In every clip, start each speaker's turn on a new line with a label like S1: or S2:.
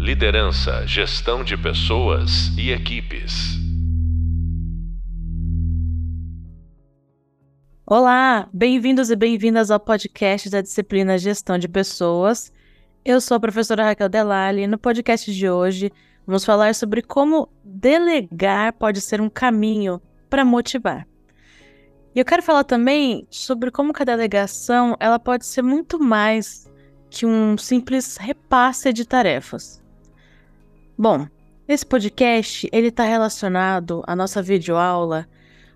S1: Liderança, gestão de pessoas e equipes.
S2: Olá, bem-vindos e bem-vindas ao podcast da disciplina Gestão de Pessoas. Eu sou a professora Raquel Delali e no podcast de hoje vamos falar sobre como delegar pode ser um caminho para motivar. E eu quero falar também sobre como que a delegação ela pode ser muito mais que um simples repasse de tarefas. Bom, esse podcast ele está relacionado à nossa videoaula,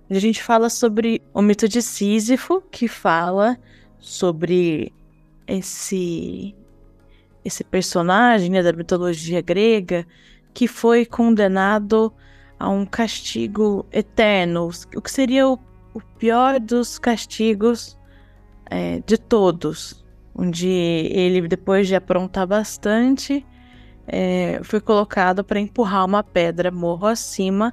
S2: onde a gente fala sobre o mito de Sísifo, que fala sobre esse esse personagem né, da mitologia grega que foi condenado a um castigo eterno, o que seria o, o pior dos castigos é, de todos, onde ele depois de aprontar bastante é, foi colocado para empurrar uma pedra morro acima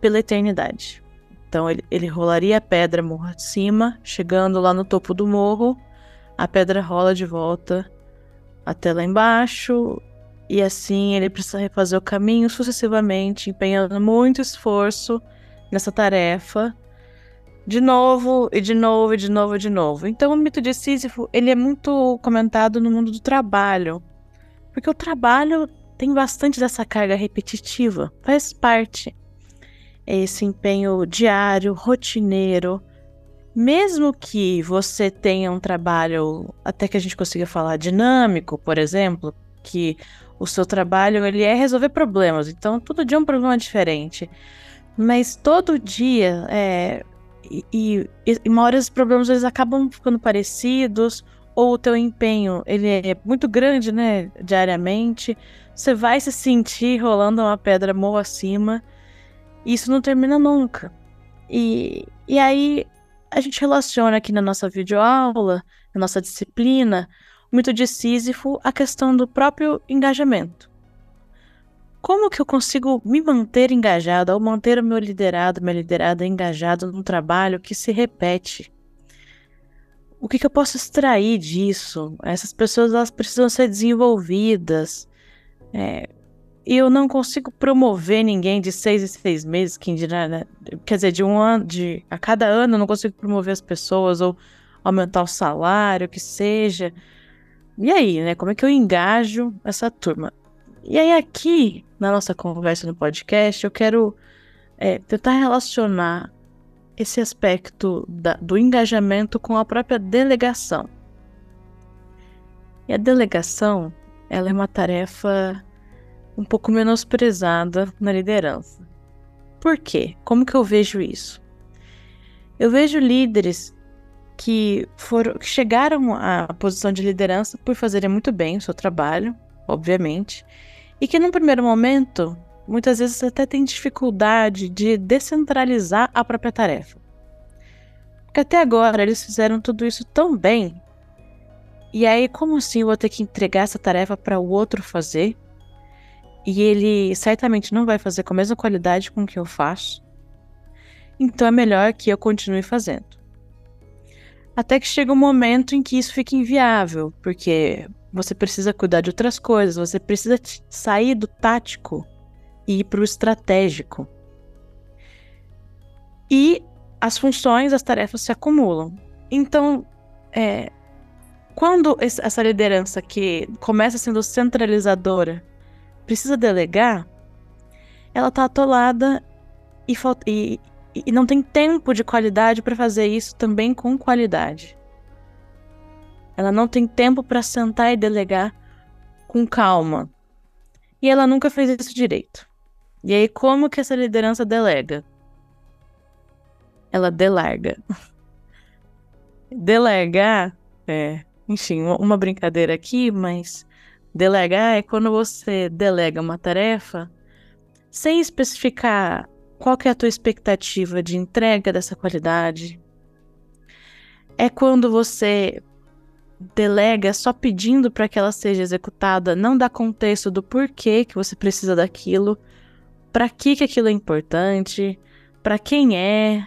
S2: pela eternidade. Então ele, ele rolaria a pedra morro acima, chegando lá no topo do morro, a pedra rola de volta até lá embaixo, e assim ele precisa refazer o caminho sucessivamente, empenhando muito esforço nessa tarefa, de novo e de novo e de novo e de novo. Então o mito de Sísifo ele é muito comentado no mundo do trabalho, porque o trabalho tem bastante dessa carga repetitiva, faz parte. Esse empenho diário, rotineiro. Mesmo que você tenha um trabalho, até que a gente consiga falar dinâmico, por exemplo, que o seu trabalho ele é resolver problemas, então todo dia é um problema diferente. Mas todo dia, é, e, e, e uma hora os problemas eles acabam ficando parecidos, ou o teu empenho ele é muito grande, né, diariamente, você vai se sentir rolando uma pedra morro acima, e isso não termina nunca. E, e aí a gente relaciona aqui na nossa videoaula, na nossa disciplina, o mito de Sísifo, a questão do próprio engajamento. Como que eu consigo me manter engajado, ou manter o meu liderado, minha liderada engajado num trabalho que se repete o que, que eu posso extrair disso? Essas pessoas elas precisam ser desenvolvidas. É, eu não consigo promover ninguém de seis em seis meses, dirá, né? quer dizer, de um ano, de a cada ano eu não consigo promover as pessoas ou aumentar o salário, que seja. E aí, né? Como é que eu engajo essa turma? E aí, aqui, na nossa conversa no podcast, eu quero é, tentar relacionar esse aspecto da, do engajamento com a própria delegação. E a delegação, ela é uma tarefa um pouco menosprezada na liderança. Por quê? Como que eu vejo isso? Eu vejo líderes que foram que chegaram à posição de liderança por fazerem muito bem o seu trabalho, obviamente, e que num primeiro momento muitas vezes até tem dificuldade de descentralizar a própria tarefa. Porque até agora eles fizeram tudo isso tão bem. E aí, como assim eu vou ter que entregar essa tarefa para o outro fazer? E ele certamente não vai fazer com a mesma qualidade com que eu faço. Então é melhor que eu continue fazendo. Até que chega um momento em que isso fica inviável, porque você precisa cuidar de outras coisas, você precisa sair do tático e para o estratégico. E as funções, as tarefas se acumulam. Então, é, quando essa liderança que começa sendo centralizadora precisa delegar, ela está atolada e, e, e não tem tempo de qualidade para fazer isso também com qualidade. Ela não tem tempo para sentar e delegar com calma. E ela nunca fez isso direito. E aí, como que essa liderança delega? Ela delarga. Delegar é, enfim, uma brincadeira aqui, mas delegar é quando você delega uma tarefa sem especificar qual que é a tua expectativa de entrega dessa qualidade. É quando você delega só pedindo para que ela seja executada, não dá contexto do porquê que você precisa daquilo para que, que aquilo é importante, para quem é.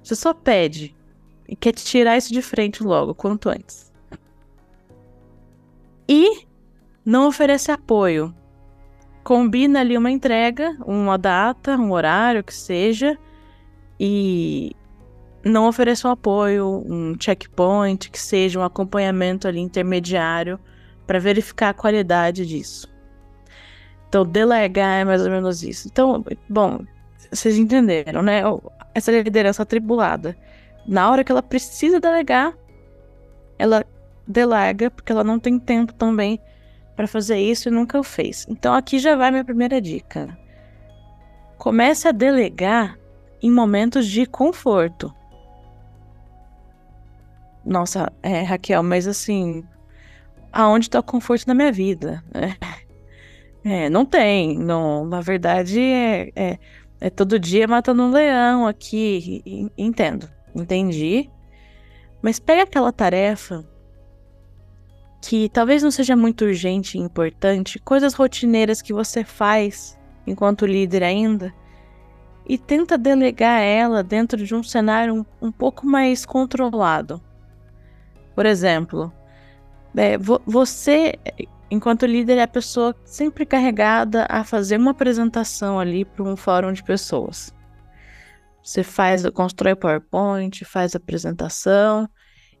S2: Você só pede e quer tirar isso de frente logo, quanto antes. E não oferece apoio. Combina ali uma entrega, uma data, um horário, que seja, e não oferece um apoio, um checkpoint, que seja um acompanhamento ali intermediário para verificar a qualidade disso. Então, delegar é mais ou menos isso. Então, bom, vocês entenderam, né? Essa liderança atribulada. Na hora que ela precisa delegar, ela delega, porque ela não tem tempo também para fazer isso e nunca o fez. Então, aqui já vai minha primeira dica. Comece a delegar em momentos de conforto. Nossa, é, Raquel, mas assim, aonde está o conforto na minha vida? É, é, não tem. Não, na verdade, é, é, é todo dia matando um leão aqui. Entendo, entendi. Mas pega aquela tarefa que talvez não seja muito urgente e importante, coisas rotineiras que você faz enquanto líder ainda, e tenta delegar ela dentro de um cenário um, um pouco mais controlado. Por exemplo, é, vo você, enquanto líder, é a pessoa sempre carregada a fazer uma apresentação ali para um fórum de pessoas. Você faz, constrói PowerPoint, faz apresentação,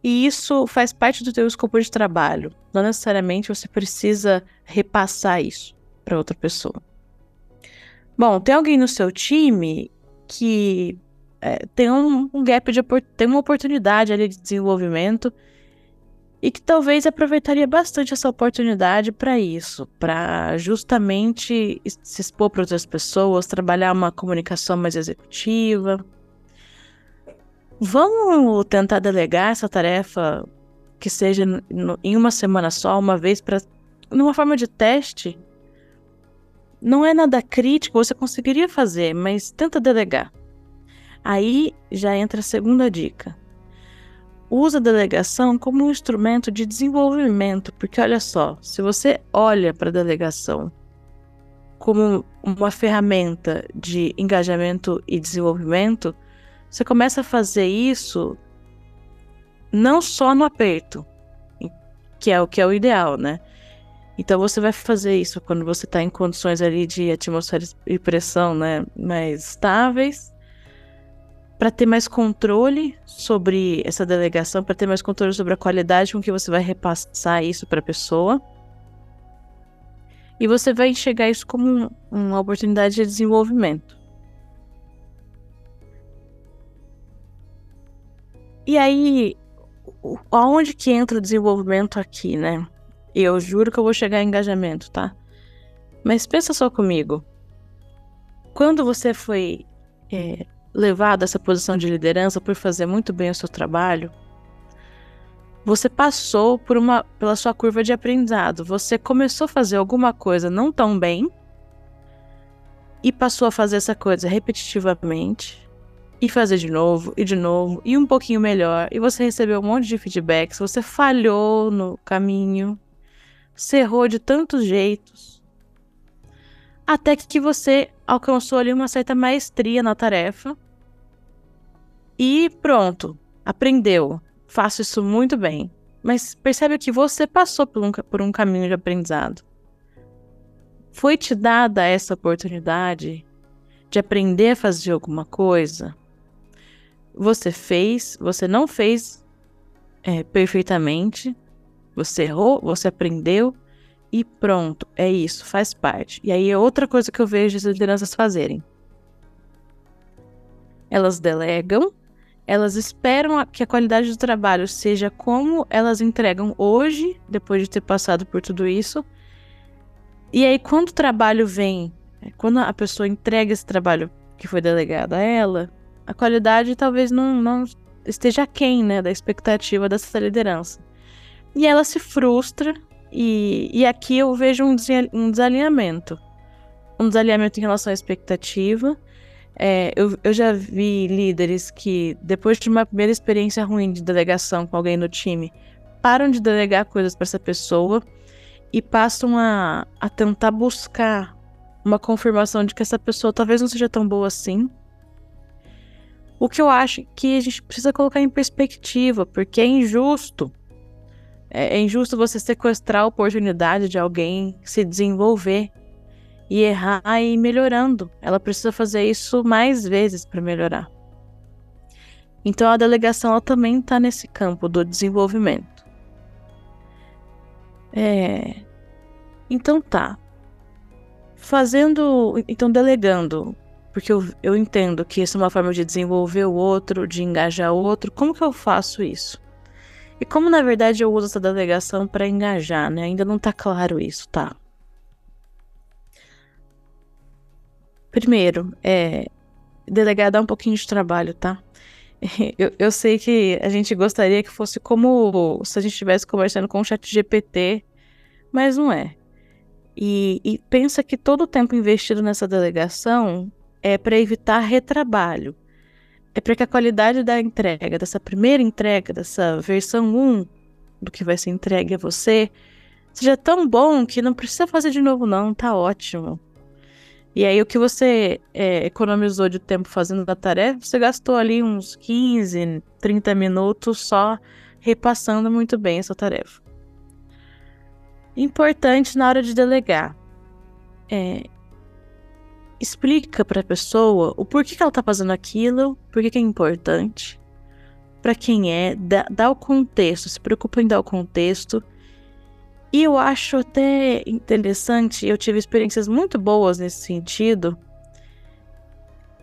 S2: e isso faz parte do teu escopo de trabalho. Não necessariamente você precisa repassar isso para outra pessoa. Bom, tem alguém no seu time que é, tem um, um gap de tem uma oportunidade ali de desenvolvimento e que talvez aproveitaria bastante essa oportunidade para isso, para justamente se expor para outras pessoas, trabalhar uma comunicação mais executiva. Vamos tentar delegar essa tarefa que seja no, em uma semana só, uma vez, para numa forma de teste, não é nada crítico, você conseguiria fazer, mas tenta delegar. Aí já entra a segunda dica. Usa a delegação como um instrumento de desenvolvimento, porque olha só, se você olha para a delegação como uma ferramenta de engajamento e desenvolvimento, você começa a fazer isso não só no aperto, que é o que é o ideal, né? Então você vai fazer isso quando você está em condições ali de atmosfera e pressão, né, mais estáveis, para ter mais controle sobre essa delegação, para ter mais controle sobre a qualidade com que você vai repassar isso para a pessoa. E você vai enxergar isso como uma oportunidade de desenvolvimento. E aí, aonde que entra o desenvolvimento aqui, né? Eu juro que eu vou chegar em engajamento, tá? Mas pensa só comigo. Quando você foi é, levado a essa posição de liderança por fazer muito bem o seu trabalho, você passou por uma, pela sua curva de aprendizado. Você começou a fazer alguma coisa não tão bem e passou a fazer essa coisa repetitivamente e fazer de novo e de novo e um pouquinho melhor e você recebeu um monte de feedbacks, você falhou no caminho, você errou de tantos jeitos. Até que você alcançou ali uma certa maestria na tarefa. E pronto, aprendeu. Faço isso muito bem. Mas percebe que você passou por um, por um caminho de aprendizado. Foi te dada essa oportunidade de aprender a fazer alguma coisa? Você fez, você não fez é, perfeitamente, você errou, você aprendeu e pronto, é isso, faz parte. E aí é outra coisa que eu vejo as lideranças fazerem. Elas delegam, elas esperam que a qualidade do trabalho seja como elas entregam hoje, depois de ter passado por tudo isso. E aí, quando o trabalho vem, é, quando a pessoa entrega esse trabalho que foi delegado a ela, a qualidade talvez não, não esteja aquém né, da expectativa dessa liderança. E ela se frustra, e, e aqui eu vejo um desalinhamento. Um desalinhamento em relação à expectativa. É, eu, eu já vi líderes que, depois de uma primeira experiência ruim de delegação com alguém no time, param de delegar coisas para essa pessoa e passam a, a tentar buscar uma confirmação de que essa pessoa talvez não seja tão boa assim. O que eu acho que a gente precisa colocar em perspectiva, porque é injusto É, é injusto você sequestrar a oportunidade de alguém se desenvolver e errar e ir melhorando. Ela precisa fazer isso mais vezes para melhorar. Então a delegação ela também está nesse campo do desenvolvimento. É... Então tá. Fazendo. Então, delegando. Porque eu, eu entendo que isso é uma forma de desenvolver o outro, de engajar o outro. Como que eu faço isso? E como na verdade eu uso essa delegação para engajar, né? Ainda não tá claro isso, tá? Primeiro, é. Delegar dá um pouquinho de trabalho, tá? Eu, eu sei que a gente gostaria que fosse como se a gente estivesse conversando com o chat GPT, mas não é. E, e pensa que todo o tempo investido nessa delegação é para evitar retrabalho. É para que a qualidade da entrega, dessa primeira entrega, dessa versão 1 do que vai ser entregue a você, seja tão bom que não precisa fazer de novo, não, tá ótimo. E aí, o que você é, economizou de tempo fazendo a tarefa, você gastou ali uns 15, 30 minutos só repassando muito bem essa tarefa. Importante na hora de delegar. É, explica para a pessoa o porquê que ela está fazendo aquilo, por que é importante, para quem é, dá, dá o contexto, se preocupa em dar o contexto e eu acho até interessante, eu tive experiências muito boas nesse sentido,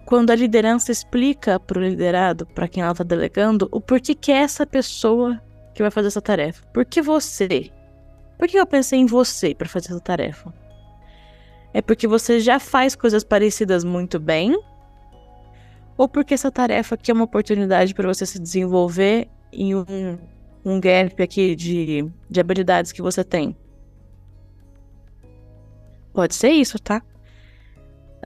S2: quando a liderança explica para o liderado, para quem ela está delegando, o porquê que é essa pessoa que vai fazer essa tarefa. Por que você? Por que eu pensei em você para fazer essa tarefa? É porque você já faz coisas parecidas muito bem? Ou porque essa tarefa aqui é uma oportunidade para você se desenvolver em um um gap aqui de, de habilidades que você tem. Pode ser isso, tá?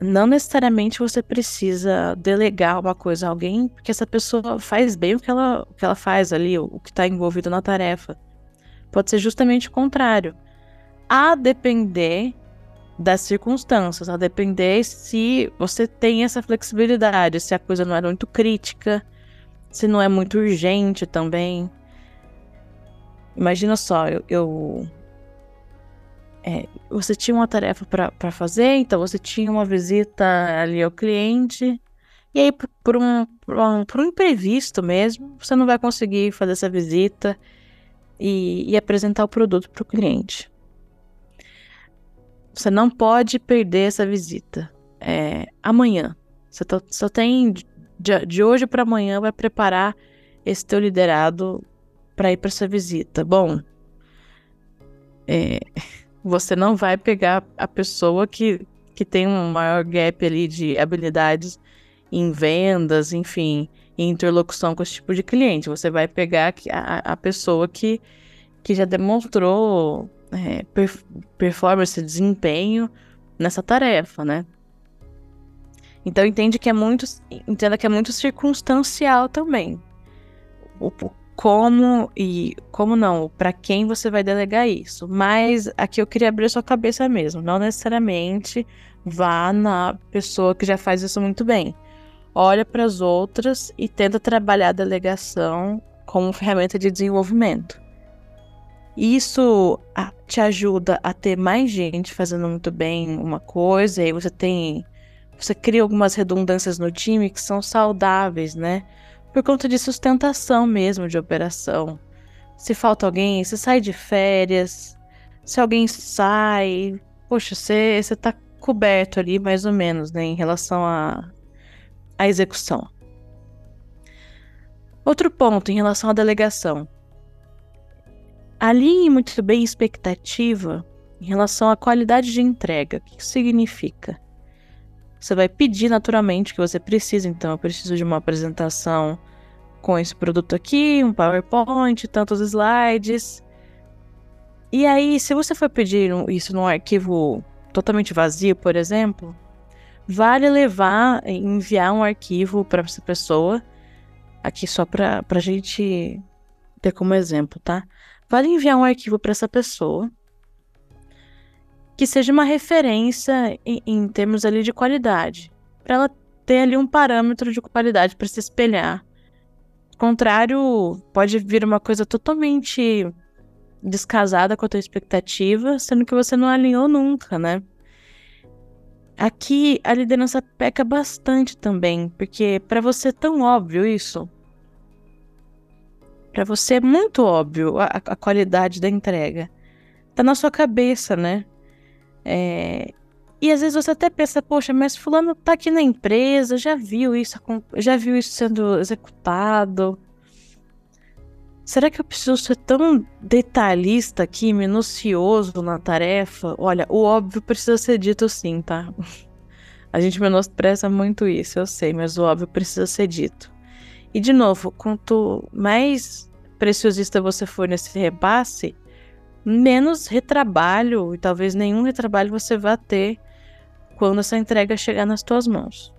S2: Não necessariamente você precisa delegar uma coisa a alguém, porque essa pessoa faz bem o que ela, o que ela faz ali, o que está envolvido na tarefa. Pode ser justamente o contrário. A depender das circunstâncias, a depender se você tem essa flexibilidade, se a coisa não é muito crítica, se não é muito urgente também. Imagina só, eu. eu é, você tinha uma tarefa para fazer, então você tinha uma visita ali ao cliente, e aí, por um, por um, por um imprevisto mesmo, você não vai conseguir fazer essa visita e, e apresentar o produto para o cliente. Você não pode perder essa visita. É, amanhã. Você tá, só tem de, de hoje para amanhã vai preparar esse teu liderado para ir para essa visita. Bom, é, você não vai pegar a pessoa que, que tem um maior gap ali de habilidades em vendas, enfim, em interlocução com esse tipo de cliente. Você vai pegar a, a pessoa que, que já demonstrou é, performance, desempenho nessa tarefa, né? Então entende que é muito, entenda que é muito circunstancial também. O, como e como não, para quem você vai delegar isso. Mas aqui eu queria abrir sua cabeça mesmo, não necessariamente vá na pessoa que já faz isso muito bem. Olha para as outras e tenta trabalhar a delegação como ferramenta de desenvolvimento. Isso te ajuda a ter mais gente fazendo muito bem uma coisa, e você tem. Você cria algumas redundâncias no time que são saudáveis, né? Por conta de sustentação mesmo de operação. Se falta alguém, se sai de férias, se alguém sai, poxa, você, você tá coberto ali mais ou menos, né, em relação à a, a execução. Outro ponto em relação à delegação. Alinhe muito bem expectativa em relação à qualidade de entrega. O que isso significa? Você vai pedir naturalmente que você precisa, então, eu preciso de uma apresentação com esse produto aqui, um PowerPoint, tantos slides. E aí, se você for pedir isso num arquivo totalmente vazio, por exemplo, vale levar, enviar um arquivo para essa pessoa, aqui só para a gente ter como exemplo, tá? Vale enviar um arquivo para essa pessoa que seja uma referência em, em termos ali de qualidade, para ela ter ali um parâmetro de qualidade para se espelhar contrário, pode vir uma coisa totalmente descasada com a tua expectativa, sendo que você não alinhou nunca, né? Aqui a liderança peca bastante também, porque para você é tão óbvio isso, para você é muito óbvio a, a, qualidade da entrega, tá na sua cabeça, né? É, e às vezes você até pensa, poxa, mas fulano tá aqui na empresa, já viu isso, já viu isso sendo executado. Será que eu preciso ser tão detalhista aqui, minucioso na tarefa? Olha, o óbvio precisa ser dito sim, tá? A gente menospreza muito isso, eu sei, mas o óbvio precisa ser dito. E de novo, quanto mais preciosista você for nesse repasse, menos retrabalho e talvez nenhum retrabalho você vá ter quando essa entrega chegar nas tuas mãos.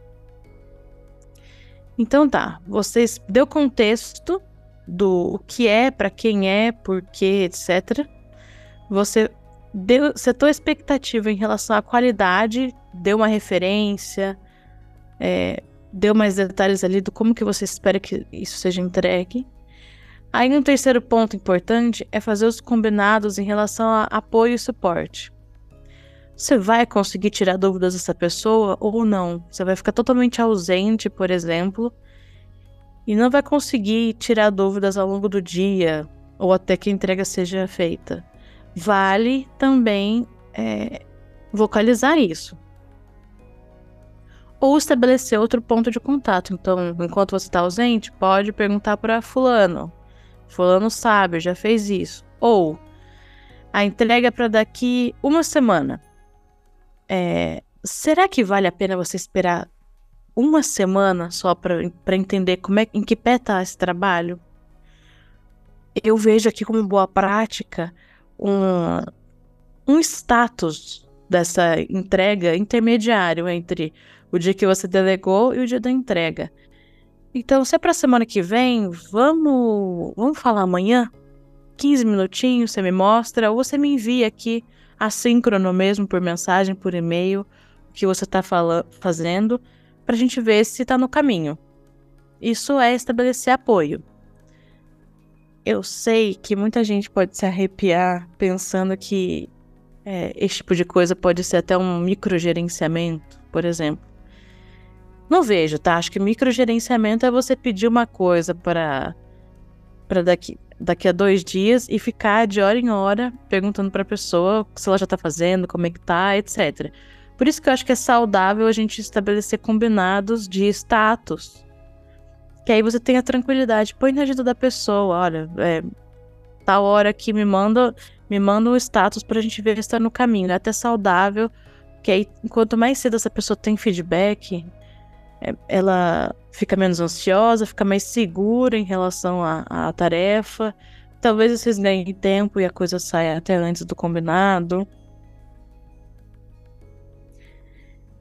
S2: Então tá, vocês deu contexto do que é, para quem é, por quê, etc. Você deu, setou expectativa em relação à qualidade, deu uma referência, é, deu mais detalhes ali do como que você espera que isso seja entregue. Aí um terceiro ponto importante é fazer os combinados em relação a apoio e suporte. Você vai conseguir tirar dúvidas dessa pessoa ou não? Você vai ficar totalmente ausente, por exemplo, e não vai conseguir tirar dúvidas ao longo do dia ou até que a entrega seja feita. Vale também é, vocalizar isso. Ou estabelecer outro ponto de contato. Então, enquanto você está ausente, pode perguntar para Fulano. Fulano sabe, já fez isso. Ou a entrega para daqui uma semana. É, será que vale a pena você esperar uma semana só para entender como é, em que pé está esse trabalho, eu vejo aqui como boa prática um, um status dessa entrega intermediário entre o dia que você delegou e o dia da entrega. Então, se é para semana que vem, vamos, vamos falar amanhã? 15 minutinhos, você me mostra, ou você me envia aqui assíncrono mesmo por mensagem, por e-mail, o que você está fazendo para a gente ver se está no caminho. Isso é estabelecer apoio. Eu sei que muita gente pode se arrepiar pensando que é, esse tipo de coisa pode ser até um microgerenciamento, por exemplo. Não vejo, tá? Acho que microgerenciamento é você pedir uma coisa para para daqui, daqui a dois dias e ficar de hora em hora perguntando para a pessoa se ela já está fazendo, como é que tá, etc. Por isso que eu acho que é saudável a gente estabelecer combinados de status. Que aí você tem a tranquilidade. Põe na agenda da pessoa, olha, é, tal hora que me manda, me manda um status pra gente ver se está no caminho. É até saudável, que aí quanto mais cedo essa pessoa tem feedback, ela fica menos ansiosa, fica mais segura em relação à, à tarefa. Talvez vocês ganhem tempo e a coisa saia até antes do combinado.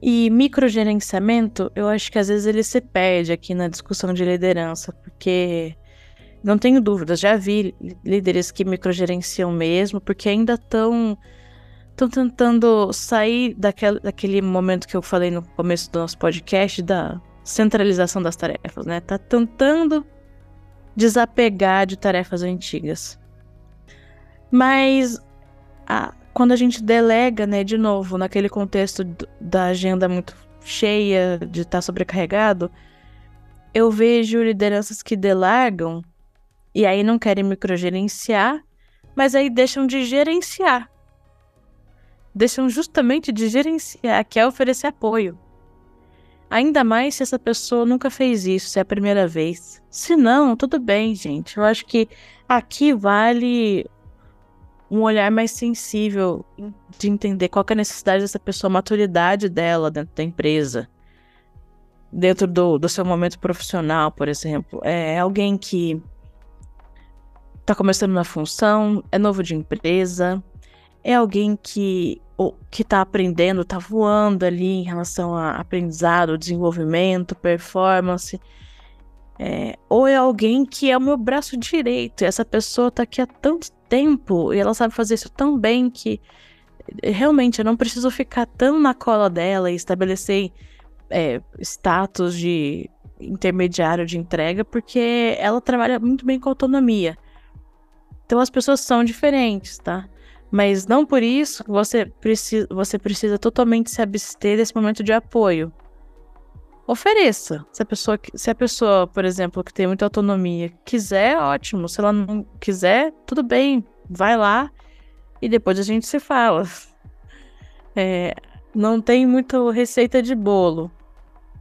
S2: E microgerenciamento, eu acho que às vezes ele se perde aqui na discussão de liderança, porque não tenho dúvidas, já vi líderes que microgerenciam mesmo, porque ainda estão estão tentando sair daquele, daquele momento que eu falei no começo do nosso podcast da centralização das tarefas, né? Tá tentando desapegar de tarefas antigas. Mas a, quando a gente delega, né, de novo, naquele contexto da agenda muito cheia, de estar tá sobrecarregado, eu vejo lideranças que delargam e aí não querem microgerenciar, mas aí deixam de gerenciar. Deixam justamente de gerenciar, que é oferecer apoio. Ainda mais se essa pessoa nunca fez isso, se é a primeira vez. Se não, tudo bem, gente. Eu acho que aqui vale um olhar mais sensível de entender qual é a necessidade dessa pessoa, a maturidade dela dentro da empresa, dentro do, do seu momento profissional, por exemplo. É alguém que está começando na função, é novo de empresa, é alguém que que está aprendendo, está voando ali em relação a aprendizado, desenvolvimento, performance. É, ou é alguém que é o meu braço direito, e essa pessoa está aqui há tanto tempo e ela sabe fazer isso tão bem que eh, realmente eu não preciso ficar tão na cola dela e estabelecer é, status de intermediário de entrega, porque ela trabalha muito bem com autonomia. Então as pessoas são diferentes, tá? Mas não por isso você precisa, você precisa totalmente se abster desse momento de apoio. Ofereça. Se a pessoa, se a pessoa, por exemplo, que tem muita autonomia, quiser, ótimo. Se ela não quiser, tudo bem. Vai lá e depois a gente se fala. É, não tem muita receita de bolo,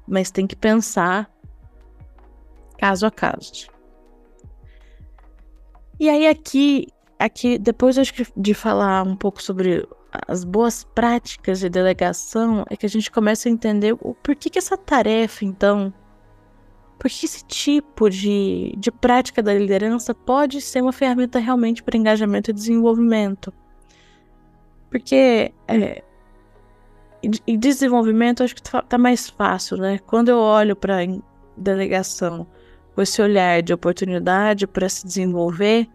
S2: mas tem que pensar caso a caso. E aí aqui, aqui depois acho que de falar um pouco sobre as boas práticas de delegação, é que a gente começa a entender o porquê que essa tarefa, então, por que esse tipo de, de prática da liderança pode ser uma ferramenta realmente para engajamento e desenvolvimento. Porque é, em desenvolvimento acho que tá, tá mais fácil, né? Quando eu olho para delegação com esse olhar de oportunidade para se desenvolver,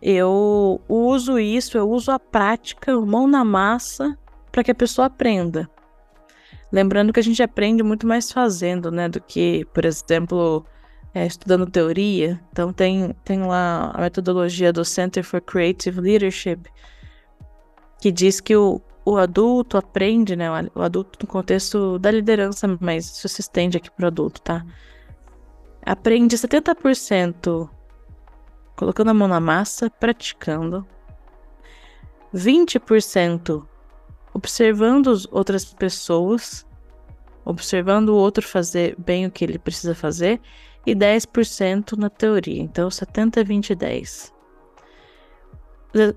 S2: eu uso isso, eu uso a prática, mão na massa, para que a pessoa aprenda. Lembrando que a gente aprende muito mais fazendo, né, do que, por exemplo, é, estudando teoria. Então tem, tem lá a metodologia do Center for Creative Leadership, que diz que o, o adulto aprende, né, o adulto no contexto da liderança, mas isso se estende aqui para o adulto, tá? Aprende 70% colocando a mão na massa, praticando. 20% observando outras pessoas, observando o outro fazer bem o que ele precisa fazer, e 10% na teoria. Então, 70, 20 10.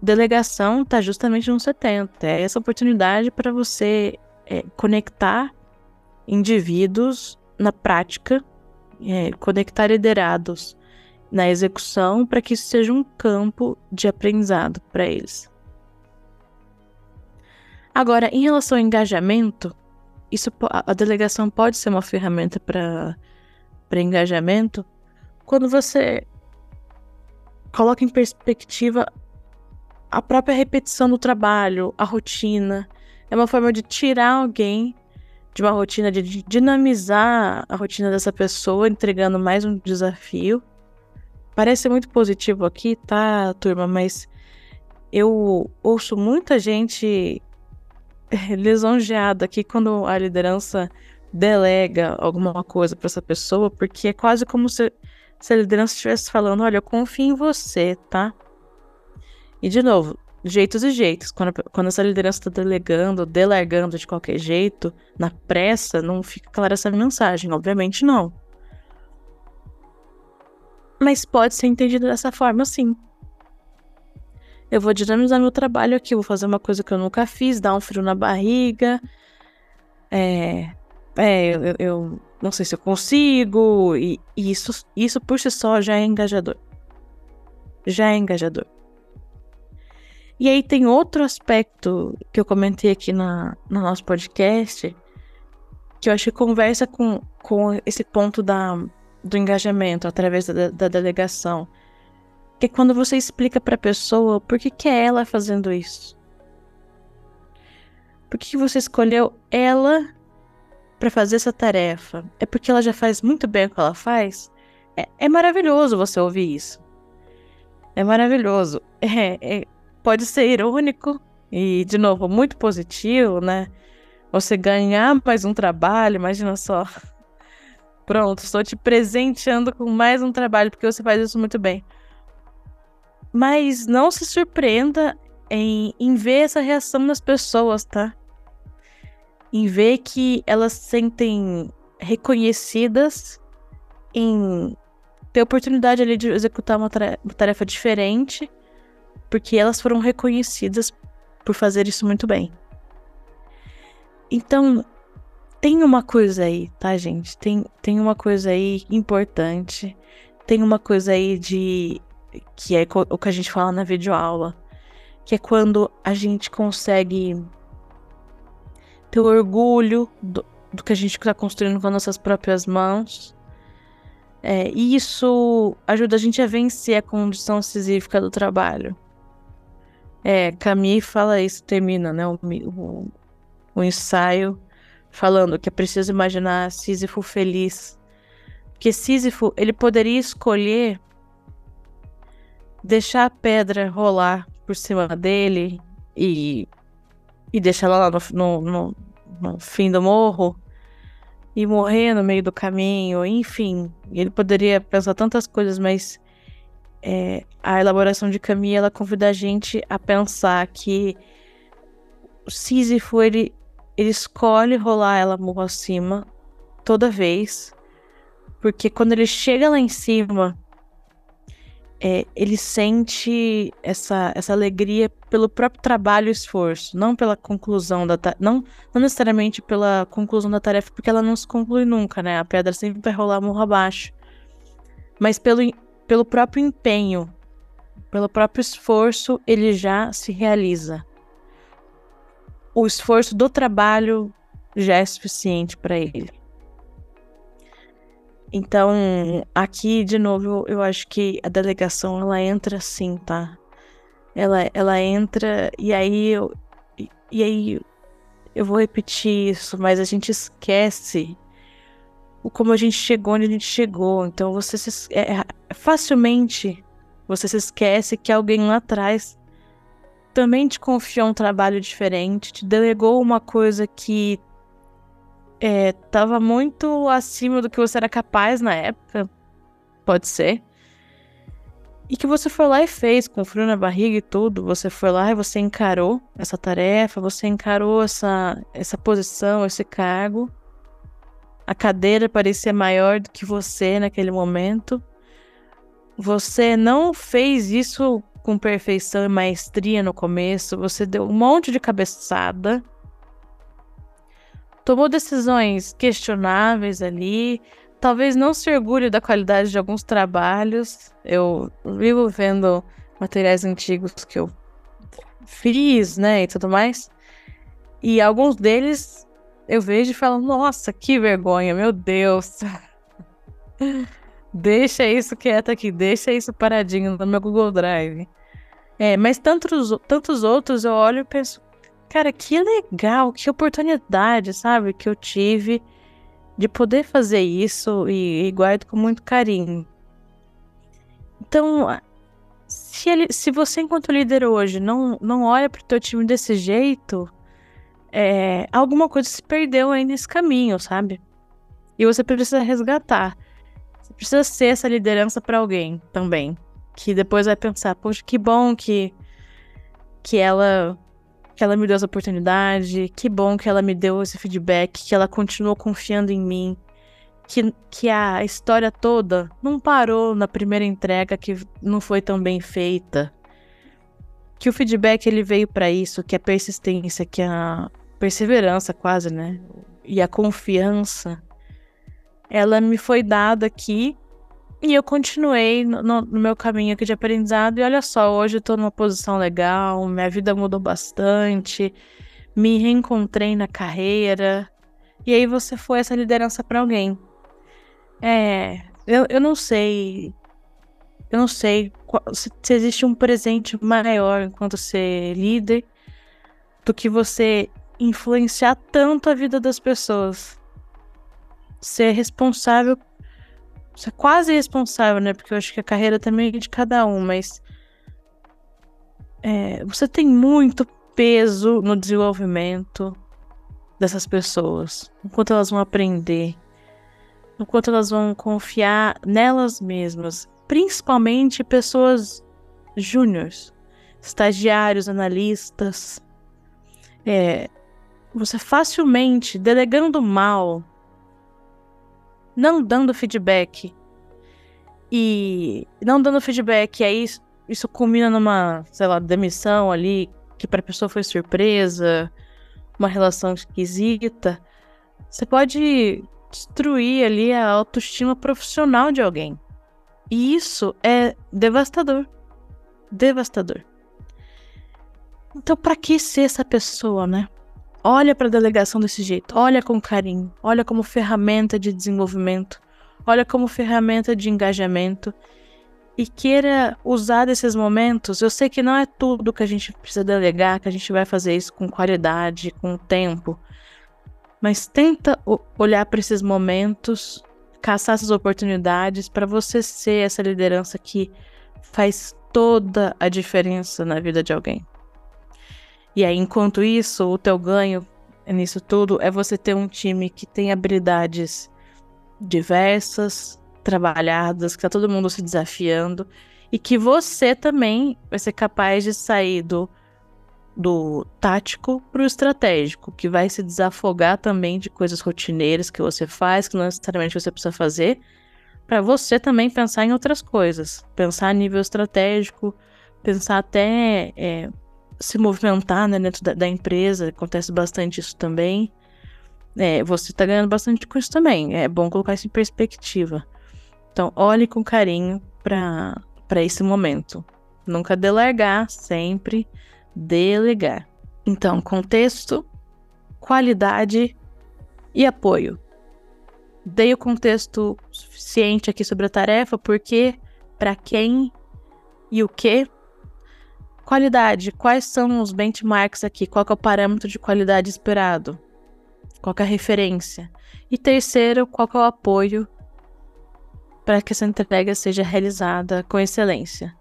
S2: Delegação está justamente no 70. É essa oportunidade para você é, conectar indivíduos na prática, é, conectar liderados na execução para que isso seja um campo de aprendizado para eles. Agora, em relação ao engajamento, isso, a delegação pode ser uma ferramenta para engajamento quando você coloca em perspectiva a própria repetição do trabalho, a rotina. É uma forma de tirar alguém de uma rotina, de dinamizar a rotina dessa pessoa, entregando mais um desafio Parece muito positivo aqui, tá, turma? Mas eu ouço muita gente lisonjeada aqui quando a liderança delega alguma coisa para essa pessoa, porque é quase como se, se a liderança estivesse falando: olha, eu confio em você, tá? E de novo, jeitos e jeitos. Quando, quando essa liderança está delegando, delargando de qualquer jeito, na pressa, não fica clara essa mensagem. Obviamente não. Mas pode ser entendido dessa forma, sim. Eu vou dinamizar meu trabalho aqui, vou fazer uma coisa que eu nunca fiz, dar um frio na barriga. É. É, eu, eu não sei se eu consigo. E, e isso, isso por si só já é engajador. Já é engajador. E aí tem outro aspecto que eu comentei aqui na, no nosso podcast, que eu acho que conversa com, com esse ponto da, do engajamento através da, da delegação. Que é quando você explica para a pessoa por que, que é ela fazendo isso. Por que, que você escolheu ela para fazer essa tarefa? É porque ela já faz muito bem o que ela faz? É, é maravilhoso você ouvir isso. É maravilhoso. É, é, pode ser irônico e, de novo, muito positivo, né? Você ganhar mais um trabalho, imagina só. Pronto, estou te presenteando com mais um trabalho, porque você faz isso muito bem. Mas não se surpreenda em, em ver essa reação das pessoas, tá? Em ver que elas se sentem reconhecidas em ter oportunidade ali de executar uma tarefa, uma tarefa diferente, porque elas foram reconhecidas por fazer isso muito bem. Então, tem uma coisa aí, tá, gente? Tem, tem uma coisa aí importante. Tem uma coisa aí de. que é o que a gente fala na videoaula. Que é quando a gente consegue ter orgulho do, do que a gente está construindo com nossas próprias mãos. É, e isso ajuda a gente a vencer a condiçãocisífica do trabalho. É, Camille fala isso, termina, né? O, o, o ensaio falando que é preciso imaginar Sísifo feliz. Porque Sísifo, ele poderia escolher deixar a pedra rolar por cima dele e, e deixar ela lá no, no, no fim do morro e morrer no meio do caminho, enfim. Ele poderia pensar tantas coisas, mas é, a elaboração de Camille ela convida a gente a pensar que Sísifo ele, ele escolhe rolar ela morro acima toda vez, porque quando ele chega lá em cima, é, ele sente essa, essa alegria pelo próprio trabalho e esforço, não pela conclusão da não, não necessariamente pela conclusão da tarefa, porque ela não se conclui nunca, né? A pedra sempre vai rolar morro abaixo. Mas pelo, pelo próprio empenho, pelo próprio esforço, ele já se realiza. O esforço do trabalho já é suficiente para ele. Então, aqui, de novo, eu acho que a delegação, ela entra assim, tá? Ela, ela entra e aí eu, e aí eu vou repetir isso, mas a gente esquece o como a gente chegou onde a gente chegou. Então você se, é, é, facilmente você se esquece que alguém lá atrás também te confiou um trabalho diferente, te delegou uma coisa que é, muito acima do que você era capaz na época, pode ser. E que você foi lá e fez, com frio na barriga e tudo. Você foi lá e você encarou essa tarefa, você encarou essa, essa posição, esse cargo a cadeira parecia maior do que você naquele momento. Você não fez isso com perfeição e maestria no começo, você deu um monte de cabeçada. Tomou decisões questionáveis ali, talvez não se orgulhe da qualidade de alguns trabalhos. Eu vivo vendo materiais antigos que eu fiz, né, e tudo mais. E alguns deles eu vejo e falo, nossa, que vergonha, meu Deus. deixa isso quieto aqui, deixa isso paradinho no meu Google Drive. É, mas tantos, tantos outros eu olho e penso, cara, que legal, que oportunidade, sabe, que eu tive de poder fazer isso e, e guardo com muito carinho. Então, se, ele, se você, enquanto líder hoje, não, não olha para o teu time desse jeito, é, alguma coisa se perdeu aí nesse caminho, sabe? E você precisa resgatar. Você precisa ser essa liderança para alguém também. Que depois vai pensar, poxa, que bom que, que ela que ela me deu essa oportunidade, que bom que ela me deu esse feedback, que ela continuou confiando em mim, que, que a história toda não parou na primeira entrega que não foi tão bem feita, que o feedback ele veio para isso, que a persistência, que a perseverança quase, né? E a confiança, ela me foi dada aqui e eu continuei no, no, meu caminho aqui de aprendizado. E olha só, hoje eu tô numa posição legal, minha vida mudou bastante, me reencontrei na carreira. E aí você foi essa liderança para alguém. É, eu, eu não sei eu não sei se, se existe um presente maior enquanto ser líder do que você influenciar tanto a vida das pessoas. Ser responsável. Ser quase responsável, né? Porque eu acho que a carreira também é de cada um, mas. É, você tem muito peso no desenvolvimento dessas pessoas. Enquanto elas vão aprender. Enquanto elas vão confiar nelas mesmas principalmente pessoas júniores, estagiários, analistas. É, você facilmente delegando mal, não dando feedback e não dando feedback, aí isso culmina numa, sei lá, demissão ali que para a pessoa foi surpresa, uma relação esquisita. Você pode destruir ali a autoestima profissional de alguém. E isso é devastador. Devastador. Então, para que ser essa pessoa, né? Olha para a delegação desse jeito, olha com carinho, olha como ferramenta de desenvolvimento, olha como ferramenta de engajamento e queira usar desses momentos. Eu sei que não é tudo que a gente precisa delegar, que a gente vai fazer isso com qualidade, com tempo, mas tenta olhar para esses momentos caçar essas oportunidades para você ser essa liderança que faz toda a diferença na vida de alguém. E aí, enquanto isso, o teu ganho nisso tudo é você ter um time que tem habilidades diversas, trabalhadas, que tá todo mundo se desafiando e que você também vai ser capaz de sair do, do tático pro estratégico, que vai se desafogar também de coisas rotineiras que você faz, que não necessariamente você precisa fazer, para você também pensar em outras coisas, pensar a nível estratégico, pensar até é, se movimentar né, dentro da, da, empresa, acontece bastante isso também. É, você está ganhando bastante com isso também, é bom colocar isso em perspectiva. Então, olhe com carinho para esse momento. Nunca delegar, sempre delegar. Então, contexto, qualidade e apoio. Dei o contexto suficiente aqui sobre a tarefa, porque, para quem e o que. Qualidade, quais são os benchmarks aqui? Qual é o parâmetro de qualidade esperado? Qual é a referência? E terceiro, qual é o apoio para que essa entrega seja realizada com excelência?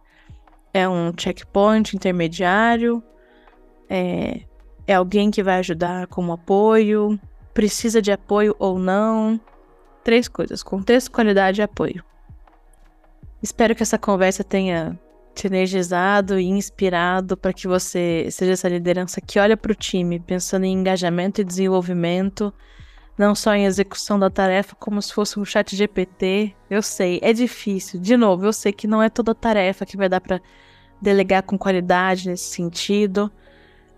S2: É um checkpoint intermediário? É, é alguém que vai ajudar como apoio? Precisa de apoio ou não? Três coisas: contexto, qualidade e apoio. Espero que essa conversa tenha te energizado e inspirado para que você seja essa liderança que olha para o time pensando em engajamento e desenvolvimento, não só em execução da tarefa como se fosse um chat GPT. Eu sei, é difícil. De novo, eu sei que não é toda tarefa que vai dar para delegar com qualidade nesse sentido.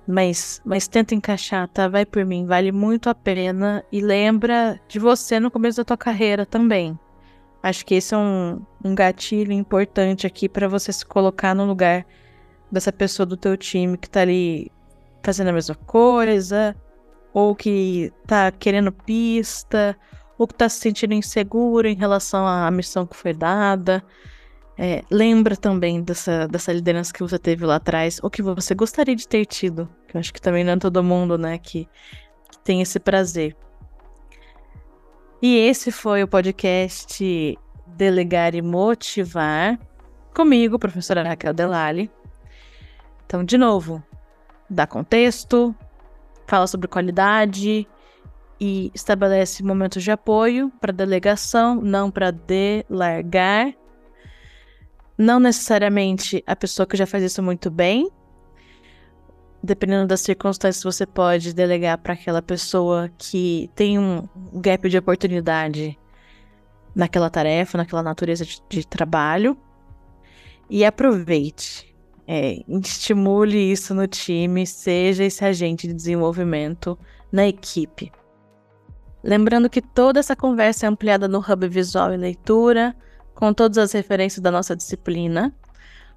S2: Mas, mas tenta encaixar, tá? Vai por mim, vale muito a pena. E lembra de você no começo da tua carreira também. Acho que esse é um, um gatilho importante aqui para você se colocar no lugar dessa pessoa do teu time que tá ali fazendo a mesma coisa, ou que tá querendo pista, ou que tá se sentindo inseguro em relação à missão que foi dada. É, lembra também dessa, dessa liderança que você teve lá atrás, ou que você gostaria de ter tido. Que eu acho que também não é todo mundo, né, que, que tem esse prazer. E esse foi o podcast Delegar e Motivar, comigo, professora Raquel Delali. Então, de novo, dá contexto, fala sobre qualidade e estabelece momentos de apoio para delegação, não para delargar não necessariamente a pessoa que já faz isso muito bem. Dependendo das circunstâncias, você pode delegar para aquela pessoa que tem um gap de oportunidade naquela tarefa, naquela natureza de, de trabalho. E aproveite. É, estimule isso no time, seja esse agente de desenvolvimento na equipe. Lembrando que toda essa conversa é ampliada no Hub Visual e Leitura com todas as referências da nossa disciplina.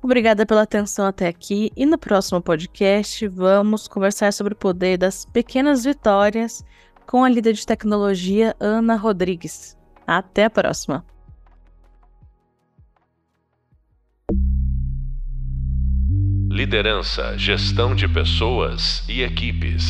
S2: Obrigada pela atenção até aqui e no próximo podcast vamos conversar sobre o poder das pequenas vitórias com a líder de tecnologia Ana Rodrigues. Até a próxima!
S1: Liderança, gestão de pessoas e equipes.